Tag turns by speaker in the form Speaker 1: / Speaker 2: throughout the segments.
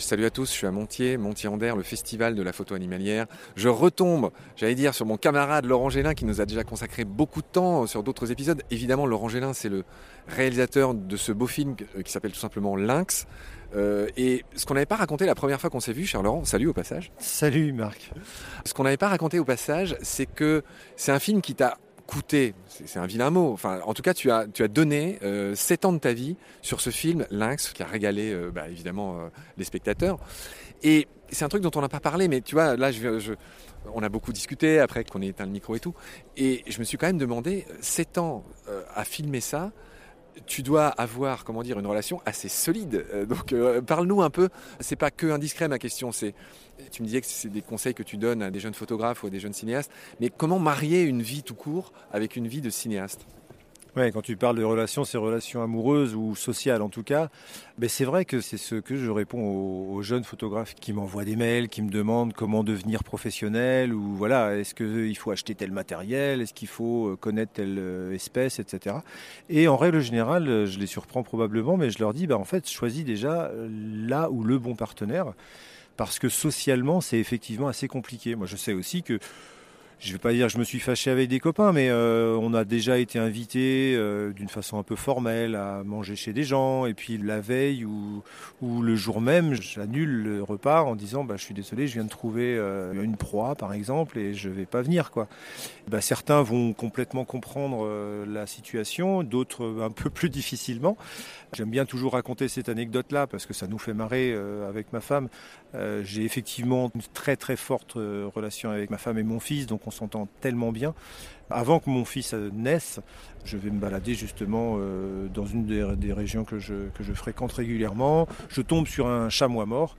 Speaker 1: Salut à tous, je suis à Montier, Montier-en-Der, le festival de la photo animalière. Je retombe, j'allais dire, sur mon camarade Laurent Gélin qui nous a déjà consacré beaucoup de temps sur d'autres épisodes. Évidemment, Laurent Gélin, c'est le réalisateur de ce beau film qui s'appelle tout simplement Lynx. Euh, et ce qu'on n'avait pas raconté la première fois qu'on s'est vu, cher Laurent, salut au passage.
Speaker 2: Salut Marc.
Speaker 1: Ce qu'on n'avait pas raconté au passage, c'est que c'est un film qui t'a coûté, c'est un vilain mot, enfin en tout cas tu as, tu as donné euh, 7 ans de ta vie sur ce film Lynx qui a régalé euh, bah, évidemment euh, les spectateurs. Et c'est un truc dont on n'a pas parlé, mais tu vois, là on a beaucoup discuté après qu'on ait éteint le micro et tout, et je me suis quand même demandé, 7 ans euh, à filmer ça, tu dois avoir, comment dire, une relation assez solide. Euh, donc, euh, parle-nous un peu. C'est pas que indiscret ma question. C'est, tu me disais que c'est des conseils que tu donnes à des jeunes photographes ou à des jeunes cinéastes. Mais comment marier une vie tout court avec une vie de cinéaste?
Speaker 2: Quand tu parles de relations, c'est relations amoureuses ou sociales en tout cas. Mais c'est vrai que c'est ce que je réponds aux, jeunes photographes qui m'envoient des mails, qui me demandent comment devenir professionnel ou voilà, est-ce qu'il faut acheter tel matériel, est-ce qu'il faut connaître telle espèce, etc. Et en règle générale, je les surprends probablement, mais je leur dis, bah, en fait, choisis déjà là où le bon partenaire, parce que socialement, c'est effectivement assez compliqué. Moi, je sais aussi que je vais pas dire que je me suis fâché avec des copains, mais euh, on a déjà été invité euh, d'une façon un peu formelle à manger chez des gens, et puis la veille ou, le jour même, j'annule le repas en disant bah, je suis désolé, je viens de trouver euh, une proie par exemple, et je vais pas venir. Bah, certains vont complètement comprendre la situation, d'autres un peu plus difficilement. J'aime bien toujours raconter cette anecdote-là parce que ça nous fait marrer avec ma femme. J'ai effectivement une très très forte relation avec ma femme et mon fils, donc on s'entend tellement bien. Avant que mon fils naisse, je vais me balader justement euh, dans une des, régions que je, que je fréquente régulièrement. Je tombe sur un chamois mort.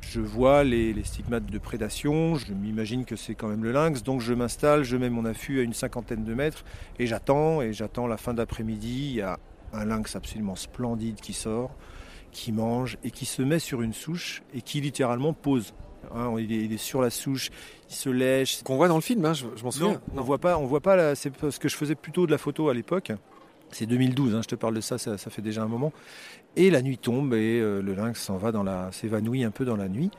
Speaker 2: Je vois les, les, stigmates de prédation, je m'imagine que c'est quand même le lynx, donc je m'installe, je mets mon affût à une cinquantaine de mètres et j'attends, et j'attends la fin d'après-midi. Il y a un lynx absolument splendide qui sort, qui mange et qui se met sur une souche et qui littéralement pose. Hein, il, est, il, est, sur la souche, il se lèche.
Speaker 1: Qu'on voit dans le film, hein, je, je m'en souviens.
Speaker 2: Non, on voit pas, on voit pas. C'est parce que je faisais plutôt de la photo à l'époque. C'est 2012, hein, je te parle de ça, ça, ça, fait déjà un moment. Et la nuit tombe et euh, le lynx s'en va dans la, s'évanouit un peu dans la nuit.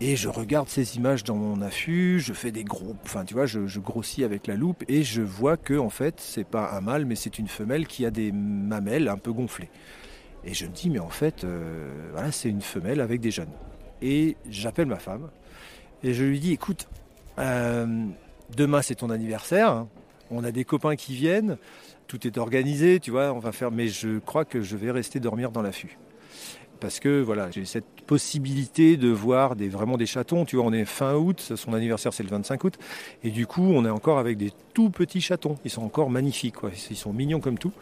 Speaker 2: Et je regarde ces images dans mon affût, je fais des gros, enfin tu vois, je, grossis avec la loupe et je vois que en fait c'est pas un mâle mais c'est une femelle qui a des mamelles un peu gonflées. Et je me dis mais en fait euh, voilà c'est une femelle avec des jeunes. Et j'appelle ma femme et je lui dis écoute euh, demain c'est ton anniversaire, hein. on a des copains qui viennent, tout est organisé, tu vois, on va faire, mais je crois que je vais rester dormir dans l'affût parce que voilà, j'ai cette possibilité de voir des, vraiment des chatons. Tu vois, on est fin août, son anniversaire c'est le 25 août, et du coup on est encore avec des tout petits chatons. Ils sont encore magnifiques, ils sont mignons comme tout.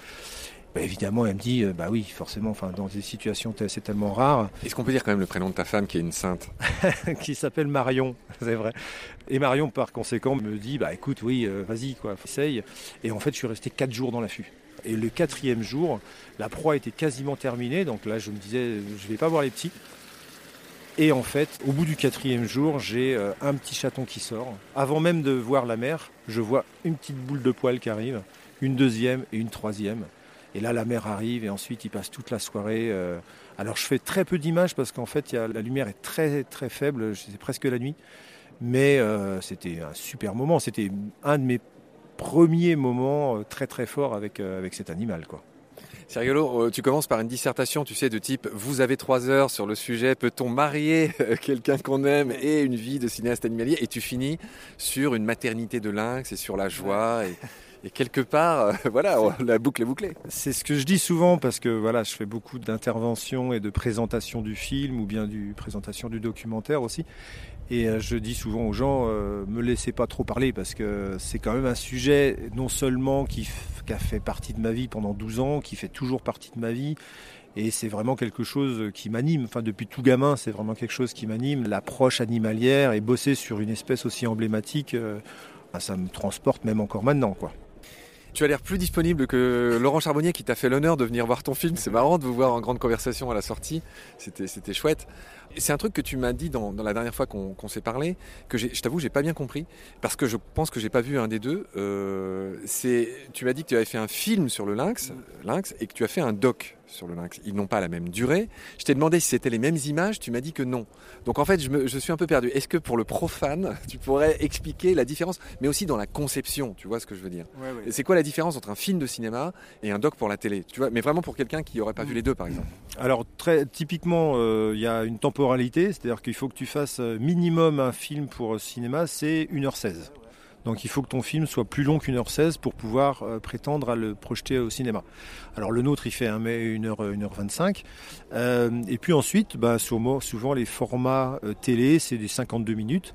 Speaker 2: Bah, évidemment, elle me dit, euh, bah oui, forcément, enfin, dans des situations, c'est tellement rare.
Speaker 1: Est-ce qu'on peut dire quand même le prénom de ta femme qui est une sainte?
Speaker 2: Qui s'appelle Marion, c'est vrai. Et Marion, par conséquent, me dit, bah écoute, oui, euh, vas-y, quoi, essaye. Et en fait, je suis resté quatre jours dans l'affût. Et le quatrième jour, la proie était quasiment terminée. Donc là, je me disais, je vais pas voir les petits. Et en fait, au bout du quatrième jour, j'ai euh, un petit chaton qui sort. Avant même de voir la mère, je vois une petite boule de poil qui arrive, une deuxième et une troisième. Et là, la mère arrive et ensuite, il passe toute la soirée. Euh. Alors, je fais très peu d'images parce qu'en fait, la lumière est très très faible. C'est presque la nuit. Mais euh, c'était un super moment. C'était un de mes premier moment euh, très très fort avec, avec cet animal. Quoi.
Speaker 1: C'est rigolo, tu commences par une dissertation, tu sais, de type vous avez trois heures sur le sujet, peut-on marier quelqu'un qu'on aime et une vie de cinéaste animalier? Et tu finis sur une maternité de lynx et sur la joie. Et quelque part, voilà, la boucle est bouclée.
Speaker 2: C'est ce que je dis souvent parce que voilà, je fais beaucoup d'interventions et de présentations du film ou bien du présentation du documentaire aussi. Et euh, je dis souvent aux gens, euh, me laissez pas trop parler parce que c'est quand même un sujet non seulement qui, a fait partie de ma vie pendant 12 ans, qui fait toujours partie de ma vie. Et c'est vraiment quelque chose qui m'anime. Enfin, depuis tout gamin, c'est vraiment quelque chose qui m'anime. L'approche animalière et bosser sur une espèce aussi emblématique, euh, ben, ça me transporte même encore maintenant, quoi.
Speaker 1: Tu as l'air plus disponible que Laurent Charbonnier qui t'a fait l'honneur de venir voir ton film. C'est marrant de vous voir en grande conversation à la sortie. C'était, chouette. C'est un truc que tu m'as dit dans, la dernière fois qu'on, s'est parlé, que je t'avoue, j'ai pas bien compris, parce que je pense que j'ai pas vu un des deux. Euh, tu m'as dit que tu avais fait un film sur le lynx, lynx, et que tu as fait un doc sur le lynx. Ils n'ont pas la même durée. Je t'ai demandé si c'était les mêmes images, tu m'as dit que non. Donc en fait, je, suis un peu perdu. Est-ce que pour le profane, tu pourrais expliquer la différence, mais aussi dans la conception, tu vois ce que je veux dire? C'est quoi la différence entre un film de cinéma et un doc pour la télé? Tu vois, mais vraiment pour quelqu'un qui n'aurait pas vu les deux, par exemple.
Speaker 2: Alors très typiquement, euh, il y a une temporalité, c'est-à-dire qu'il faut que tu fasses euh, minimum un film pour cinéma, c'est 1h16. Donc il faut que ton film soit plus long qu'une heure 16 pour pouvoir euh, prétendre à le projeter au cinéma. Alors le nôtre il fait 1 1 heure, 1 heure 25. Euh, et puis ensuite, bah, souvent les formats euh, télé c'est des 52 minutes.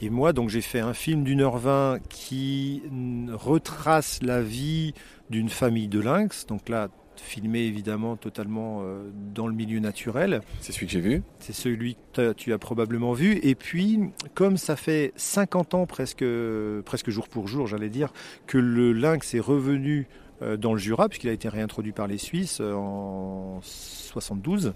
Speaker 2: Et moi donc j'ai fait un film d'une heure 20 qui retrace la vie d'une famille de lynx. Donc là filmé évidemment totalement euh, dans le milieu naturel.
Speaker 1: C'est celui que j'ai vu.
Speaker 2: C'est celui que tu as probablement vu. Et puis, comme ça fait 50 ans presque, presque jour pour jour, j'allais dire, que le lynx est revenu euh, dans le Jura, puisqu'il a été réintroduit par les Suisses euh, en 72.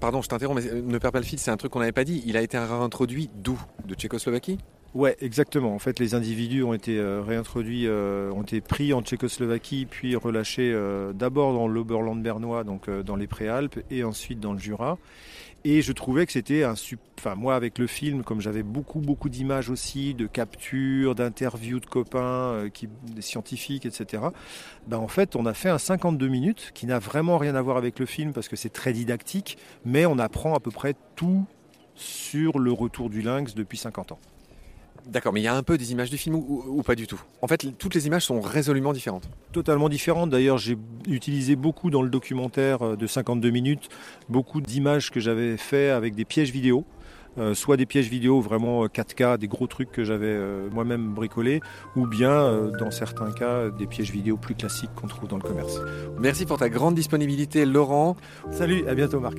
Speaker 1: pardon, je t'interromps, mais ne perds pas le fil, c'est un truc qu'on n'avait pas dit. Il a été réintroduit d'où? De Tchécoslovaquie?
Speaker 2: Ouais, exactement. En fait, les individus ont été euh, réintroduits, euh, ont été pris en Tchécoslovaquie, puis relâchés euh, d'abord dans l'Oberland bernois, donc dans les Préalpes, et ensuite dans le Jura. Et je trouvais que c'était un enfin moi avec le film, comme j'avais beaucoup beaucoup d'images aussi, de captures, d'interviews de copains, des scientifiques, etc. Ben en fait, on a fait un 52 minutes qui n'a vraiment rien à voir avec le film parce que c'est très didactique, mais on apprend à peu près tout sur le retour du lynx depuis 50 ans.
Speaker 1: D'accord, mais il y a un peu des images du film ou, pas du tout? En fait, toutes les images sont résolument différentes.
Speaker 2: Totalement différentes. D'ailleurs, j'ai utilisé beaucoup dans le documentaire euh, de 52 minutes, beaucoup d'images que j'avais fait avec des pièges vidéo. Euh, soit des pièges vidéo vraiment 4K, euh, des gros trucs que j'avais moi-même bricolés, ou bien dans certains cas des pièges vidéo plus classiques qu'on trouve dans le commerce.
Speaker 1: Merci pour ta grande disponibilité Laurent.
Speaker 2: Salut, à bientôt Marc.